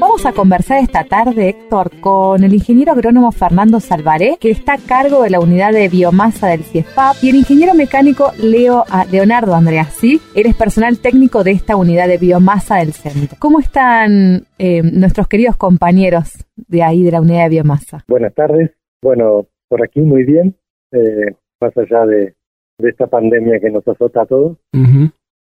Vamos a conversar esta tarde, Héctor, con el ingeniero agrónomo Fernando Salvaré, que está a cargo de la unidad de biomasa del CIEFAP, y el ingeniero mecánico Leo ah, Leonardo Andreassi, él es personal técnico de esta unidad de biomasa del centro. ¿Cómo están eh, nuestros queridos compañeros de ahí, de la unidad de biomasa? Buenas tardes. Bueno, por aquí muy bien, eh, más allá de, esta pandemia que nos azota a todos.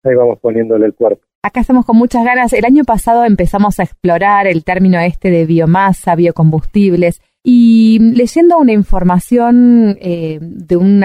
Ahí vamos poniéndole el cuerpo. Acá estamos con muchas ganas. El año pasado empezamos a explorar el término este de biomasa, biocombustibles. Y leyendo una información eh, de, un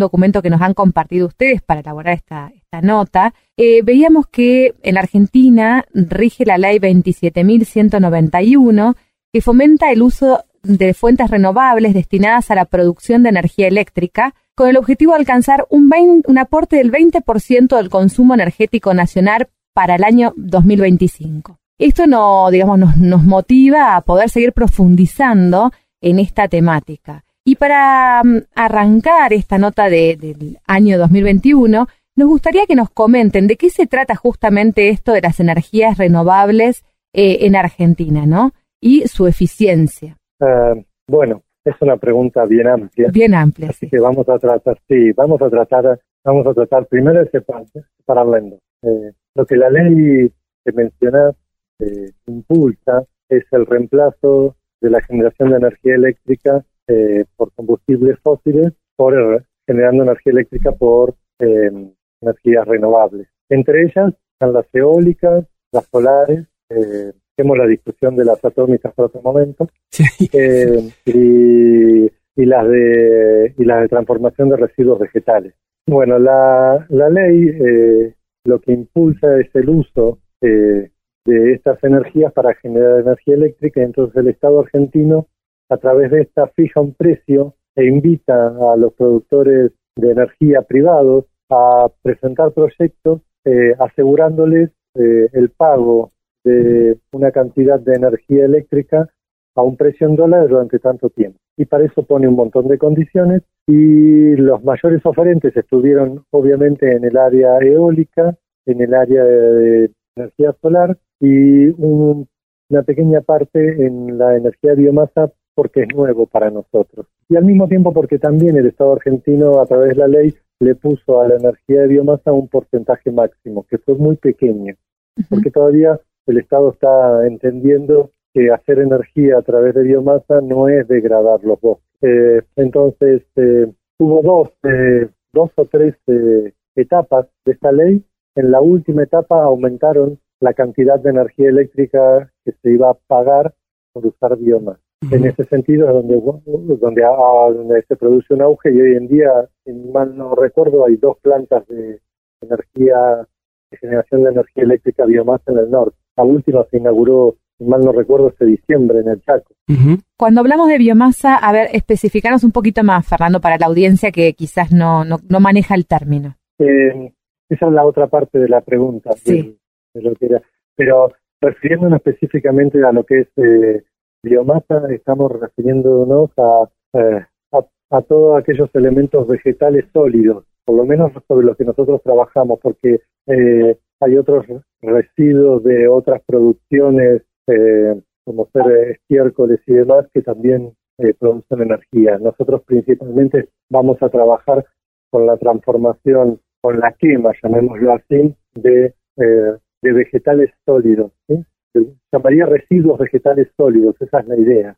documento que nos han compartido ustedes para elaborar esta, nota, eh, veíamos que en Argentina rige la ley 27.191 que fomenta el uso de fuentes renovables destinadas a la producción de energía eléctrica con el objetivo de alcanzar un, aporte del 20% del consumo energético nacional para el año 2025. Esto no, digamos, nos, motiva a poder seguir profundizando en esta temática. Y para mm, arrancar esta nota del año 2021, nos gustaría que nos comenten de qué se trata justamente esto de las energías renovables eh, en Argentina, ¿no? Y su eficiencia. Ah, bueno, es una pregunta bien amplia. Bien amplia. Así que vamos a tratar, sí, vamos a tratar, vamos a tratar primero de separarla en eh, lo que la ley que mencionas eh, impulsa es el reemplazo de la generación de energía eléctrica eh, por combustibles fósiles por generando energía eléctrica por energías renovables. Entre ellas están las eólicas, las solares, eh, tenemos la discusión de las atómicas por otro momento, y, y, las de, y las de transformación de residuos vegetales. Bueno, la, la ley eh, lo que impulsa es el uso eh, de estas energías para generar energía eléctrica. Entonces el Estado argentino, a través de esta, fija un precio e invita a los productores de energía privados a presentar proyectos eh, asegurándoles eh, el pago de una cantidad de energía eléctrica a un precio en dólares durante tanto tiempo. Y para eso pone un montón de condiciones y los mayores oferentes estuvieron obviamente en el área eólica, en el área de energía solar y una pequeña parte en la energía biomasa porque es nuevo para nosotros. Y al mismo tiempo porque también el Estado argentino a través de la ley le puso a la energía de biomasa un porcentaje máximo, que fue muy pequeño, porque todavía el Estado está entendiendo que hacer energía a través de biomasa no es degradar los bosques. Eh, entonces, eh, hubo dos, eh, dos o tres etapas de esta ley. En la última etapa aumentaron la cantidad de energía eléctrica que se iba a pagar por usar biomasa. En ese sentido es donde, donde, ah, donde, se produce un auge y hoy en día, si mal no recuerdo, hay dos plantas de energía, de generación de energía eléctrica biomasa en el norte. La última se inauguró mal no recuerdo, este diciembre en el Chaco. Cuando hablamos de biomasa, a ver, especificanos un poquito más, Fernando, para la audiencia que quizás no, no, maneja el término. Eh, esa es la otra parte de la pregunta. Sí. lo que era. Pero refiriéndonos específicamente a lo que es eh, biomasa, estamos refiriéndonos eh, a, a, todos aquellos elementos vegetales sólidos, por lo menos sobre los que nosotros trabajamos, porque hay otros residuos de otras producciones eh, como ser estiércoles y demás, que también eh, producen energía. Nosotros principalmente vamos a trabajar con la transformación, con la quema, llamémoslo así, de, eh, de vegetales sólidos. ¿sí? llamaría residuos vegetales sólidos, esa es la idea,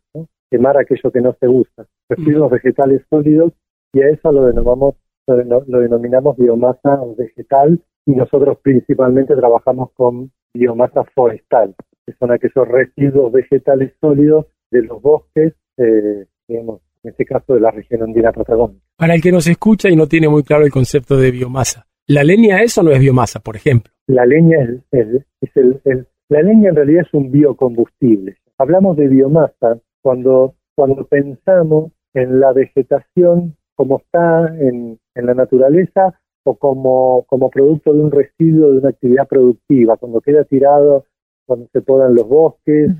quemar aquello que no se usa, residuos vegetales sólidos, y a eso lo denominamos, lo denominamos biomasa vegetal, y nosotros principalmente trabajamos con biomasa forestal que son aquellos residuos vegetales sólidos de los bosques, eh, digamos, en este caso de la región andina patagónica. Para el que nos escucha y no tiene muy claro el concepto de biomasa, ¿la leña es o no es biomasa, por ejemplo? La leña es, el, la leña en realidad es un biocombustible. Hablamos de biomasa cuando, cuando pensamos en la vegetación como está en, en la naturaleza o como, como producto de un residuo de una actividad productiva, cuando queda tirado cuando se podan los bosques,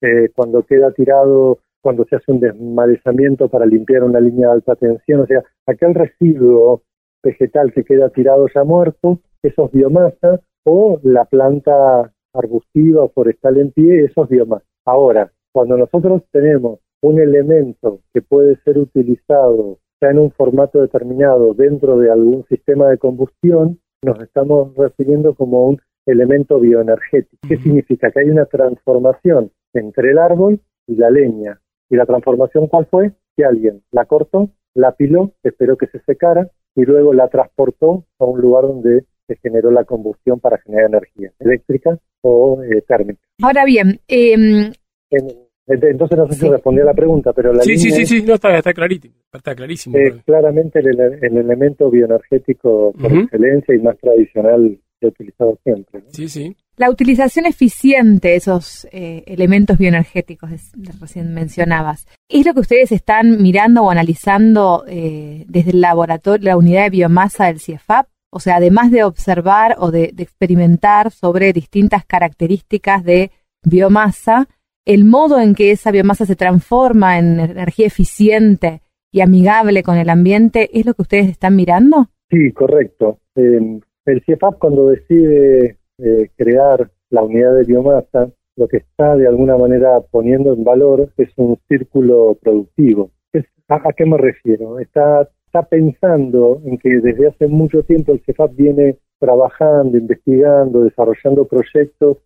eh, cuando queda tirado, cuando se hace un desmalezamiento para limpiar una línea de alta tensión, o sea, aquel residuo vegetal que queda tirado ya muerto, eso es biomasa, o la planta arbustiva o forestal en pie, eso es biomasa. Ahora, cuando nosotros tenemos un elemento que puede ser utilizado ya en un formato determinado dentro de algún sistema de combustión, nos estamos refiriendo como un elemento bioenergético. ¿Qué significa? Que hay una transformación entre el árbol y la leña. ¿Y la transformación cuál fue? Que alguien la cortó, la piló, esperó que se secara y luego la transportó a un lugar donde se generó la combustión para generar energía eléctrica o eh, térmica. Ahora bien, eh, entonces no sé si respondí a la pregunta, pero la sí, sí, sí, sí, no, está, está clarísimo. Está clarísimo es claramente el, elemento bioenergético por excelencia y más tradicional que he utilizado siempre. Sí, sí. La utilización eficiente de esos eh, elementos bioenergéticos, recién mencionabas, ¿es lo que ustedes están mirando o analizando eh, desde el laboratorio, la unidad de biomasa del CIEFAP? O sea, además de observar o de experimentar sobre distintas características de biomasa, el modo en que esa biomasa se transforma en energía eficiente y amigable con el ambiente es lo que ustedes están mirando? Sí, correcto. el CIEFAP cuando decide eh, crear la unidad de biomasa, lo que está de alguna manera poniendo en valor es un círculo productivo. ¿A, qué me refiero? Está, está pensando en que desde hace mucho tiempo el CIEFAP viene trabajando, investigando, desarrollando proyectos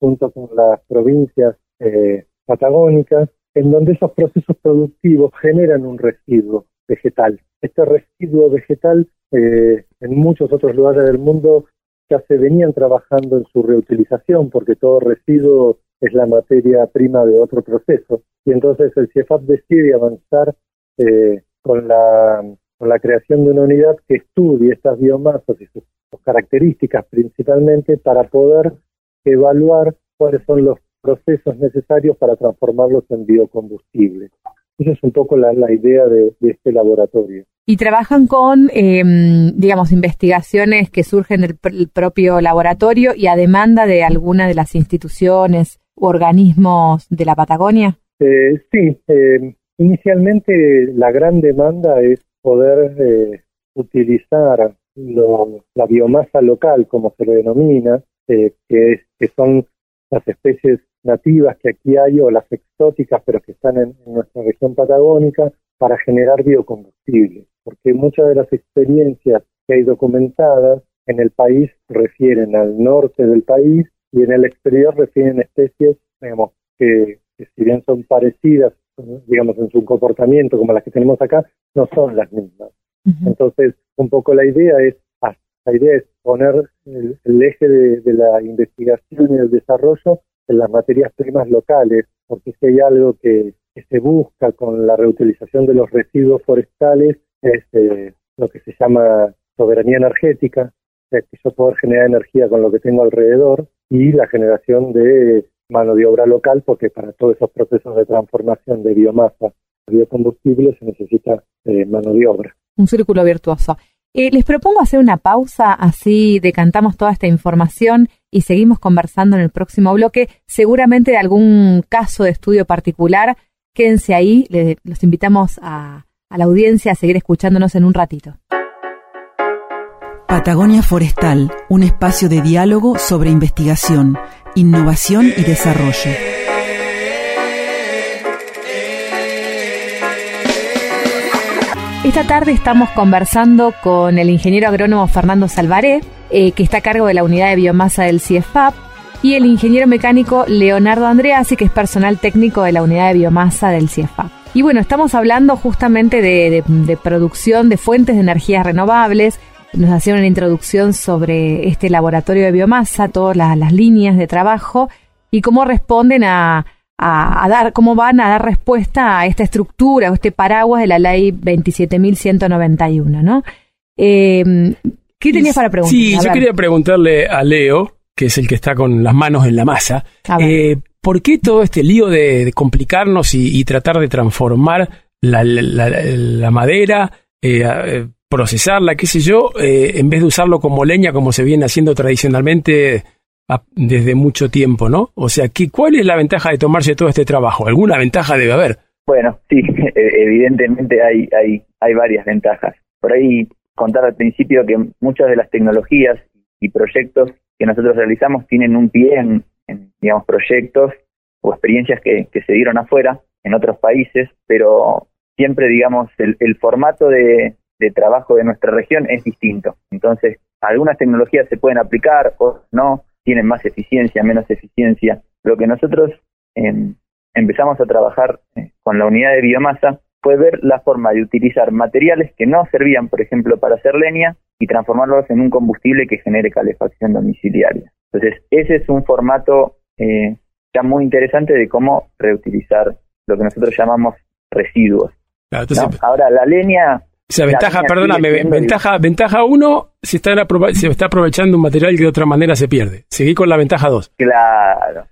junto con las provincias eh, patagónicas, en donde esos procesos productivos generan un residuo vegetal. Este residuo vegetal eh, en muchos otros lugares del mundo ya se venían trabajando en su reutilización porque todo residuo es la materia prima de otro proceso. Y entonces el CIEFAP decide avanzar eh, con, la, con la creación de una unidad que estudie estas biomasas y sus características principalmente para poder evaluar cuáles son los procesos necesarios para transformarlos en biocombustible. Esa es un poco la, idea de, este laboratorio. Y trabajan con, em, digamos, investigaciones que surgen del propio laboratorio y a demanda de alguna de las instituciones u organismos de la Patagonia. Eh, sí, em, inicialmente la gran demanda es poder eh, utilizar la biomasa local, como se le denomina, eh, que son las especies nativas que aquí hay o las exóticas, pero que están en, nuestra región patagónica, para generar biocombustible, porque muchas de las experiencias que hay documentadas en el país refieren al norte del país y en el exterior refieren especies, digamos, que, si bien son parecidas, digamos, en su comportamiento como las que tenemos acá, no son las mismas. Entonces, un poco la idea es, ah, la idea es poner el, eje de, la investigación y el desarrollo en las materias primas locales, porque si hay algo que, se busca con la reutilización de los residuos forestales es eh, lo que se llama soberanía energética, o sea, que yo poder generar energía con lo que tengo alrededor y la generación de mano de obra local, porque para todos esos procesos de transformación de biomasa a biocombustible se necesita eh, mano de obra. Un círculo virtuoso. Eh, les propongo hacer una pausa, así decantamos toda esta información y seguimos conversando en el próximo bloque, seguramente de algún caso de estudio particular. Quédense ahí, los invitamos a, a la audiencia a seguir escuchándonos en un ratito. Patagonia Forestal, un espacio de diálogo sobre investigación, innovación y desarrollo. Esta tarde estamos conversando con el ingeniero agrónomo Fernando Salvaré, eh, que está a cargo de la unidad de biomasa del CIEFAP, y el ingeniero mecánico Leonardo Andreasi, que es personal técnico de la unidad de biomasa del CIEFAP. Y bueno, estamos hablando justamente de, producción de fuentes de energías renovables. Nos hacían una introducción sobre este laboratorio de biomasa, todas las líneas de trabajo y cómo responden a, a, dar, cómo van a dar respuesta a esta estructura o este paraguas de la ley 27.191, ¿no? Eh, ¿Qué tenías para preguntar? Sí, yo quería preguntarle a Leo, que es el que está con las manos en la masa, eh, ¿por qué todo este lío de, complicarnos y, tratar de transformar la, madera, eh, eh, procesarla, qué sé yo, en vez de usarlo como leña como se viene haciendo tradicionalmente desde mucho tiempo, ¿no? O sea, ¿qué, ¿cuál es la ventaja de tomarse todo este trabajo? ¿Alguna ventaja debe haber? Bueno, sí, evidentemente hay, hay, hay varias ventajas. Por ahí contar al principio que muchas de las tecnologías y proyectos que nosotros realizamos tienen un pie en, digamos, proyectos o experiencias que, se dieron afuera, en otros países, pero siempre, digamos, el, formato de, trabajo de nuestra región es distinto. Entonces, algunas tecnologías se pueden aplicar, o no, tienen más eficiencia, menos eficiencia. Lo que nosotros em, empezamos a trabajar eh, con la unidad de biomasa fue ver la forma de utilizar materiales que no servían, por ejemplo, para hacer leña y transformarlos en un combustible que genere calefacción domiciliaria. Entonces, ese es un formato eh, ya muy interesante de cómo reutilizar lo que nosotros llamamos residuos. Ahora, la leña... O sea, ventaja, perdóname, ventaja, ventaja uno, se está, se está aprovechando un material que de otra manera se pierde. Seguí con la ventaja dos. Claro.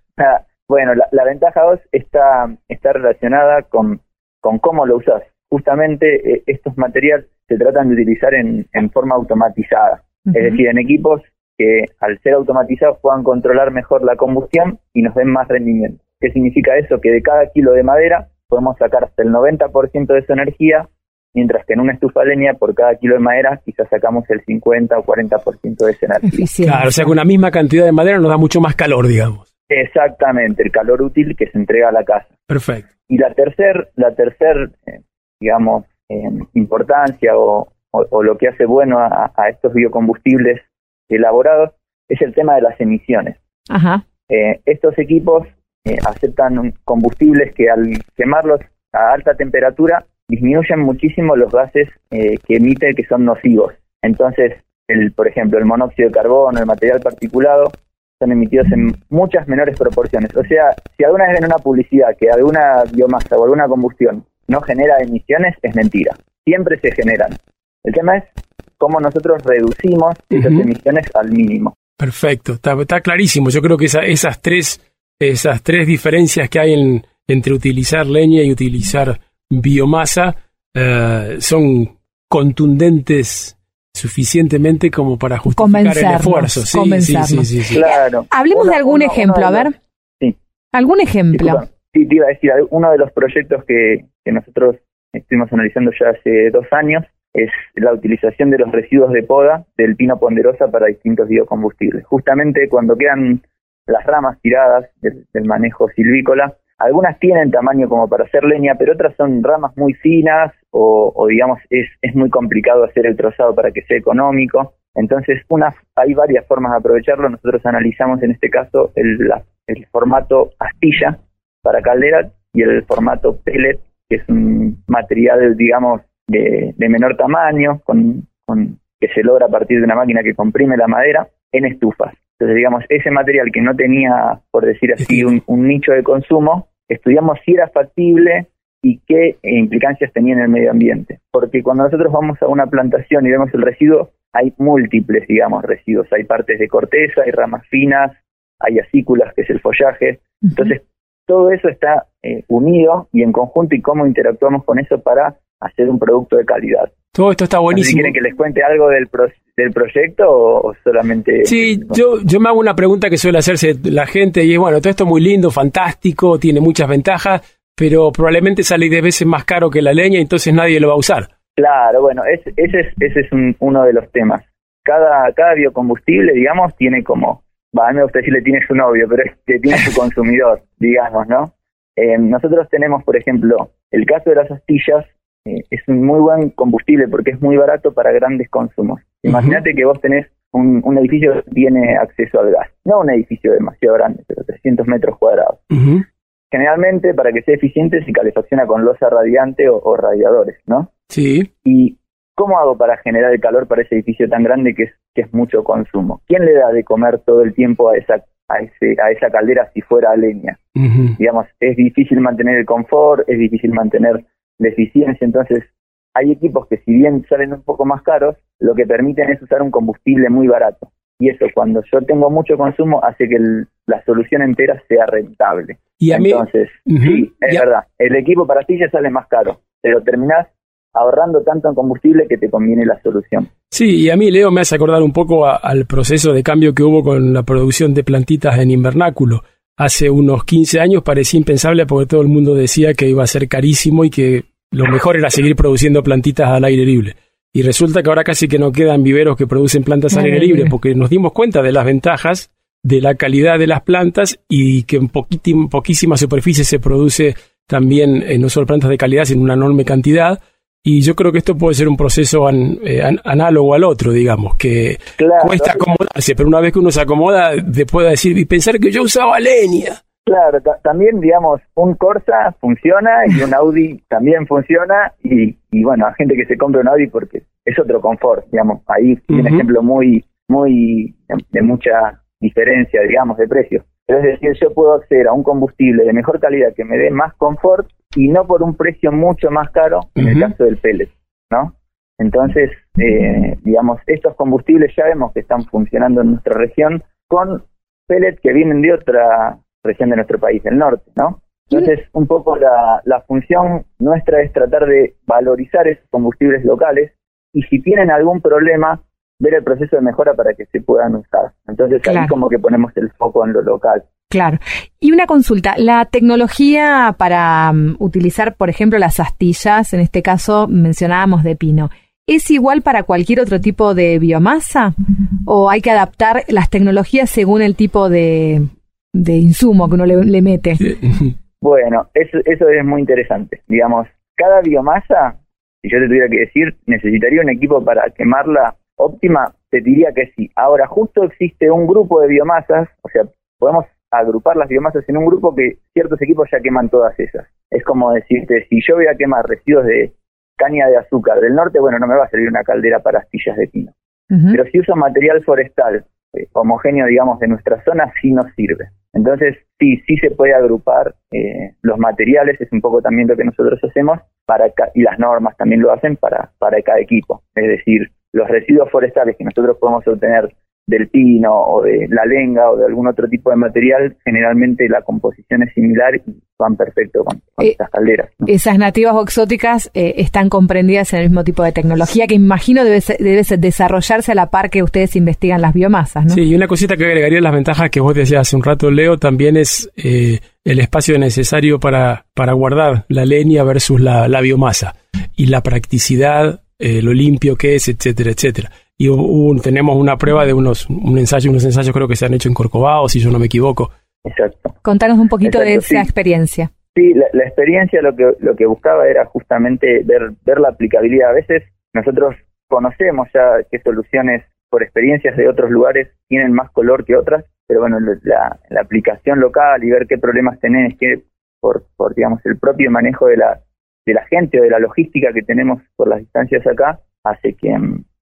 Bueno, la, ventaja dos está, está relacionada con con cómo lo usas. Justamente eh, estos materiales se tratan de utilizar en, forma automatizada, es decir, en equipos que al ser automatizados puedan controlar mejor la combustión y nos den más rendimiento. ¿Qué significa eso? Que de cada kilo de madera podemos sacar hasta el 90% de su energía, mientras que en una estufa de leña por cada kilo de madera quizás sacamos el 50 o 40% de energía. Claro, o sea que una misma cantidad de madera nos da mucho más calor, digamos. Exactamente, el calor útil que se entrega a la casa. Perfecto. Y la tercer, la tercer, eh, digamos, importancia o, lo que hace bueno a, estos biocombustibles elaborados es el tema de las emisiones. Ajá. Eh, estos equipos eh, aceptan combustibles que al quemarlos a alta temperatura disminuyen muchísimo los gases que emiten que son nocivos. Entonces, el, por ejemplo, el monóxido de carbono, el material particulado, son emitidos en muchas menores proporciones. O sea, si alguna vez ven una publicidad que alguna biomasa o alguna combustión no genera emisiones, es mentira. Siempre se generan. El tema es cómo nosotros reducimos esas emisiones al mínimo. Perfecto, está, clarísimo. Yo creo que esas, tres, esas tres diferencias que hay entre utilizar leña y utilizar biomasa eh, son contundentes suficientemente como para justificar el esfuerzo. Sí, sí, sí, sí, Claro. Hablemos de algún ejemplo, a ver. Sí. ¿Algún ejemplo? Sí, te iba a decir, uno de los proyectos que, que nosotros estuvimos analizando ya hace dos años es la utilización de los residuos de poda del pino ponderosa para distintos biocombustibles. Justamente cuando quedan las ramas tiradas del manejo silvícola, algunas tienen tamaño como para hacer leña, pero otras son ramas muy finas o, digamos es, es muy complicado hacer el trozado para que sea económico. Entonces, una, hay varias formas de aprovecharlo. Nosotros analizamos en este caso el, el formato astilla para caldera y el formato pellet, que es un material, digamos, de, de menor tamaño, con, con, que se logra a partir de una máquina que comprime la madera en estufas. Entonces, digamos, ese material que no tenía, por decir así, un, un nicho de consumo, estudiamos si era factible y qué implicancias tenía en el medio ambiente. Porque cuando nosotros vamos a una plantación y vemos el residuo, hay múltiples, digamos, residuos. Hay partes de corteza, hay ramas finas, hay acículas, que es el follaje. Entonces, todo eso está eh, unido y en conjunto y cómo interactuamos con eso para hacer un producto de calidad. Todo esto está buenísimo. ¿Quieren que les cuente algo del, del proyecto o, solamente...? Sí, yo, yo me hago una pregunta que suele hacerse la gente y es, bueno, todo esto es muy lindo, fantástico, tiene muchas ventajas, pero probablemente sale 10 veces más caro que la leña, entonces nadie lo va a usar. Claro, bueno, ese es, ese es uno de los temas. Cada, cada biocombustible, digamos, tiene como, va, a mí me gusta decirle tiene su novio, pero es que tiene su consumidor, digamos, ¿no? Eh, nosotros tenemos, por ejemplo, el caso de las astillas, eh, es un muy buen combustible porque es muy barato para grandes consumos. Imagínate que vos tenés un, edificio que tiene acceso al gas, no un edificio demasiado grande, pero 300 metros cuadrados. Generalmente, para que sea eficiente, se calefacciona con losa radiante o, radiadores, ¿no? Sí. ¿Y cómo hago para generar el calor para ese edificio tan grande que es, que es mucho consumo? ¿Quién le da de comer todo el tiempo a esa a, ese, a esa caldera si fuera leña. Digamos, es difícil mantener el confort, es difícil mantener de eficiencia. Entonces, hay equipos que si bien salen un poco más caros, lo que permiten es usar un combustible muy barato. Y eso, cuando yo tengo mucho consumo, hace que la solución entera sea rentable. Y Entonces, sí, es verdad. El equipo para ti ya sale más caro, pero terminás ahorrando tanto en combustible que te conviene la solución. Sí, y a mí, Leo, me hace acordar un poco al proceso de cambio que hubo con la producción de plantitas en invernáculo hace unos 15 años parecía impensable porque todo el mundo decía que iba a ser carísimo y que lo mejor era seguir produciendo plantitas al aire libre. y resulta que ahora casi que no quedan viveros que producen plantas al aire libre, porque nos dimos cuenta de las ventajas de la calidad de las plantas y que en poquísima superficie se produce también eh, no solo plantas de calidad, sino una enorme cantidad. Y yo creo que esto puede ser un proceso eh, análogo al otro, digamos, que cuesta acomodarse, pero una vez que uno se acomoda, después de decir y pensar que yo usaba leña. Claro, también, digamos, un Corsa funciona y un Audi también funciona y, y bueno, hay gente que se compra un Audi porque es otro confort, digamos, ahí uh un ejemplo muy, muy de mucha diferencia, digamos, de precio. Pero es decir, yo puedo acceder a un combustible de mejor calidad que me dé más confort y no por un precio mucho más caro en el caso del pellet, ¿no? Entonces, eh, digamos, estos combustibles ya vemos que están funcionando en nuestra región con pellets que vienen de otra región de nuestro país, del norte, ¿no? Entonces, un poco la, la función nuestra es tratar de valorizar esos combustibles locales y si tienen algún problema, ver el proceso de mejora para que se puedan usar. Entonces ahí como que ponemos el foco en lo local. Claro. Y una consulta, la tecnología para um, utilizar, por ejemplo, las astillas, en este caso mencionábamos de pino, ¿es igual para cualquier otro tipo de biomasa? ¿O hay que adaptar las tecnologías según el tipo de, de insumo que uno le, mete? Bueno, eso, eso es muy interesante. Digamos, cada biomasa, si yo te tuviera que decir, necesitaría un equipo para quemarla óptima, te diría que sí. Ahora, justo existe un grupo de biomasas, o sea, podemos agrupar las biomasas en un grupo que ciertos equipos ya queman todas esas. Es como decirte, si yo voy a quemar residuos de caña de azúcar del norte, bueno, no me va a servir una caldera para astillas de pino. Pero si uso material forestal eh, homogéneo, digamos, de nuestra zona, sí nos sirve. Entonces, sí, sí se puede agrupar eh, los materiales, es un poco también lo que nosotros hacemos, para y las normas también lo hacen para, para cada equipo. Es decir, los residuos forestales que nosotros podemos obtener del pino o de la lenga o de algún otro tipo de material, generalmente la composición es similar y van perfecto con, eh, estas calderas. Esas nativas o exóticas eh, están comprendidas en el mismo tipo de tecnología que imagino debe, debe desarrollarse a la par que ustedes investigan las biomasas, ¿no? Sí, y una cosita que agregaría las ventajas que vos decías hace un rato, Leo, también es eh, el espacio necesario para, para guardar la leña versus la, la biomasa y la practicidad eh, lo limpio que es, etcétera, etcétera. Y tenemos una prueba de unos un ensayo, unos ensayos creo que se han hecho en Corcovado, si yo no me equivoco. Exacto. Contanos un poquito de esa experiencia. Sí, la, experiencia lo que lo que buscaba era justamente ver ver la aplicabilidad. A veces nosotros conocemos ya qué soluciones por experiencias de otros lugares tienen más color que otras, pero bueno, la, la aplicación local y ver qué problemas tenés, que por, por digamos el propio manejo de la de la gente o de la logística que tenemos por las distancias acá hace que,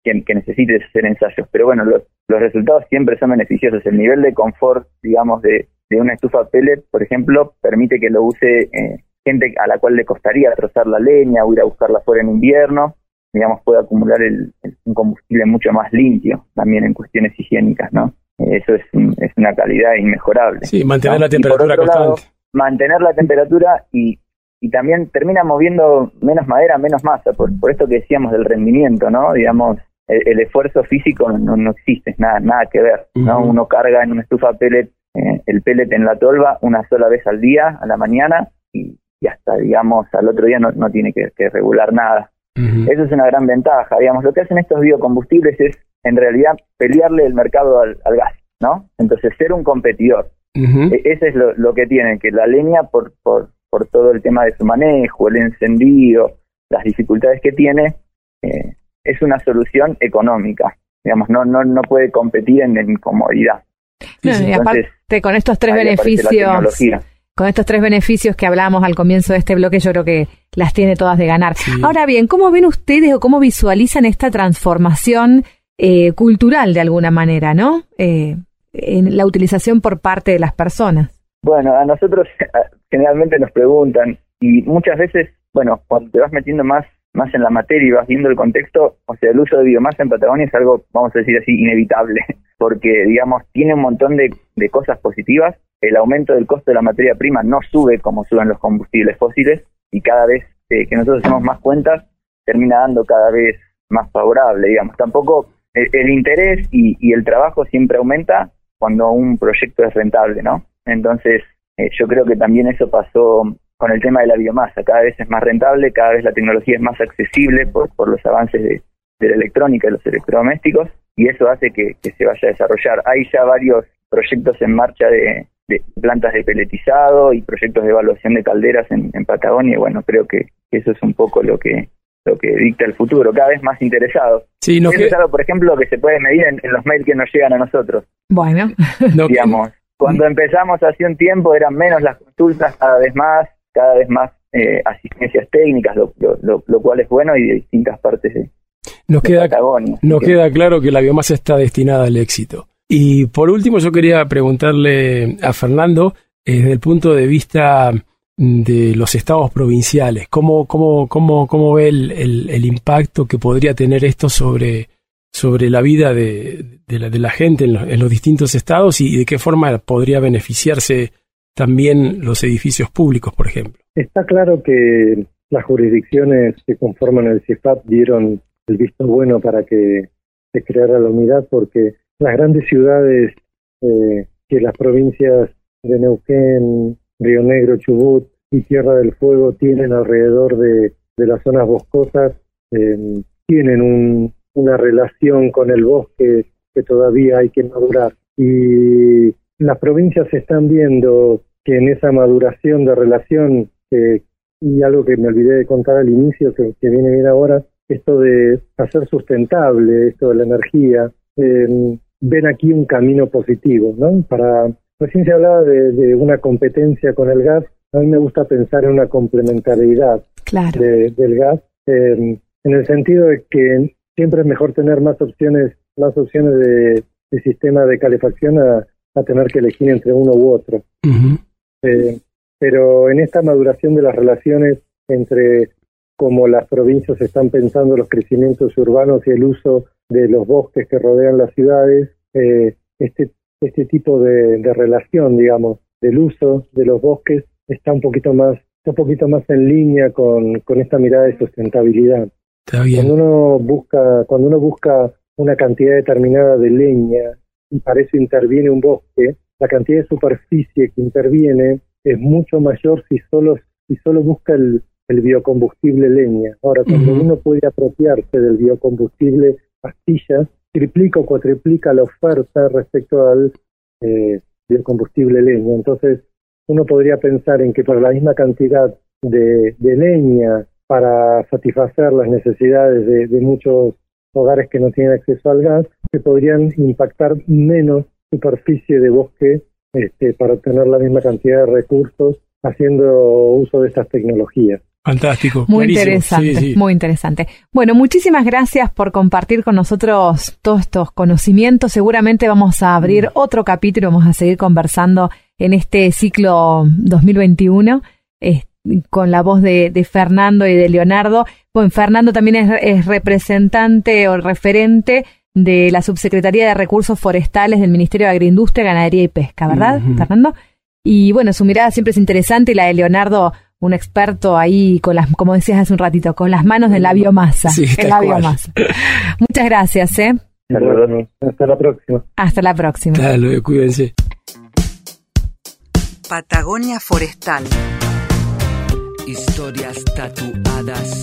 que, necesites hacer ensayos. Pero bueno, los, los resultados siempre son beneficiosos. El nivel de confort, digamos, de, de una estufa pellet, por ejemplo, permite que lo use eh, gente a la cual le costaría trozar la leña o ir a buscarla fuera en invierno. Digamos, puede acumular el, un combustible mucho más limpio también en cuestiones higiénicas, ¿no? Eso es, es una calidad inmejorable. Sí, mantener la temperatura constante. mantener la temperatura y y también termina moviendo menos madera, menos masa, por, por esto que decíamos del rendimiento, ¿no? Digamos, el, esfuerzo físico no, no existe, nada, nada que ver, ¿no? Uno carga en una estufa pellet eh, el pellet en la tolva una sola vez al día, a la mañana, y, hasta, digamos, al otro día no, no tiene que, regular nada. Eso es una gran ventaja, digamos, lo que hacen estos biocombustibles es, en realidad, pelearle el mercado al, gas, ¿no? Entonces, ser un competidor. E, ese es lo, lo que tienen, que la leña, por, por por todo el tema de su manejo, el encendido, las dificultades que tiene, eh, es una solución económica. Digamos, no, no, no puede competir en, comodidad. y aparte, con estos tres beneficios, con estos tres beneficios que hablamos al comienzo de este bloque, yo creo que las tiene todas de ganar. Ahora bien, ¿cómo ven ustedes o cómo visualizan esta transformación eh, cultural de alguna manera, no? Eh, en la utilización por parte de las personas. Bueno, a nosotros generalmente nos preguntan y muchas veces, bueno, cuando te vas metiendo más más en la materia y vas viendo el contexto, o sea, el uso de biomasa en Patagonia es algo, vamos a decir así, inevitable, porque, digamos, tiene un montón de, de cosas positivas. El aumento del costo de la materia prima no sube como suben los combustibles fósiles y cada vez eh, que nosotros hacemos más cuentas, termina dando cada vez más favorable, digamos. Tampoco el, interés y, y el trabajo siempre aumenta cuando un proyecto es rentable, ¿no? Entonces, eh, yo creo que también eso pasó con el tema de la biomasa. Cada vez es más rentable, cada vez la tecnología es más accesible por, por los avances de, de la electrónica y los electrodomésticos, y eso hace que, se vaya a desarrollar. Hay ya varios proyectos en marcha de, plantas de peletizado y proyectos de evaluación de calderas en, Patagonia, y bueno, creo que eso es un poco lo que lo que dicta el futuro, cada vez más interesados. Sí, no es algo, por ejemplo, que se puede medir en, los mails que nos llegan a nosotros. Bueno, digamos, cuando empezamos hace un tiempo eran menos las consultas, cada vez más, cada vez más eh, asistencias técnicas, lo, lo, cual es bueno y de distintas partes de, nos queda, Nos queda claro que la biomasa está destinada al éxito. Y por último, yo quería preguntarle a Fernando, eh, desde el punto de vista de los estados provinciales, ¿cómo, cómo, cómo, cómo ve el, el, impacto que podría tener esto sobre, sobre la vida de, de, la, de la, gente en, en, los distintos estados y de qué forma podría beneficiarse también los edificios públicos, por ejemplo? Está claro que las jurisdicciones que conforman el CIFAP dieron el visto bueno para que se creara la unidad porque las grandes ciudades eh, que las provincias de Neuquén, Río Negro, Chubut y Tierra del Fuego tienen alrededor de, las zonas boscosas, eh, tienen una relación con el bosque que todavía hay que madurar. Y las provincias están viendo que en esa maduración de relación, y algo que me olvidé de contar al inicio, que viene bien ahora, esto de hacer sustentable, esto de la energía, eh, ven aquí un camino positivo, ¿no? Para, recién se hablaba de, una competencia con el gas, a mí me gusta pensar en una complementariedad del gas, en el sentido de que siempre es mejor tener más opciones, más opciones de, sistema de calefacción a, tener que elegir entre uno u otro. Eh, pero en esta maduración de las relaciones entre como las provincias están pensando los crecimientos urbanos y el uso de los bosques que rodean las ciudades, eh, este, este tipo de, relación, digamos, del uso de los bosques está un poquito más, un poquito más en línea con, con esta mirada de sustentabilidad. Cuando uno busca, cuando uno busca una cantidad determinada de leña y para eso interviene un bosque, la cantidad de superficie que interviene es mucho mayor si solo, si solo busca el, el biocombustible leña. Ahora, cuando uno puede apropiarse del biocombustible pastillas, triplica o cuatriplica la oferta respecto al eh, biocombustible leña. Entonces, uno podría pensar en que por la misma cantidad de, leña para satisfacer las necesidades de, muchos hogares que no tienen acceso al gas, se podrían impactar menos superficie de bosque este, para obtener la misma cantidad de recursos haciendo uso de estas tecnologías. Fantástico. Muy interesante, muy interesante. Bueno, muchísimas gracias por compartir con nosotros todos estos conocimientos. Seguramente vamos a abrir mm. otro capítulo, vamos a seguir conversando en este ciclo 2021 con la voz de, Fernando y de Leonardo. Bueno, Fernando también es, representante o referente de la Subsecretaría de Recursos Forestales del Ministerio de Agroindustria, Ganadería y Pesca, ¿verdad, Fernando? Y bueno, su mirada siempre es interesante y la de Leonardo un experto ahí con las, como decías hace un ratito, con las manos de la biomasa. Sí, la biomasa. Muchas gracias, ¿eh? Hasta la próxima. Hasta la próxima. Claro, cuídense. Patagonia Forestal. Historias tatuadas.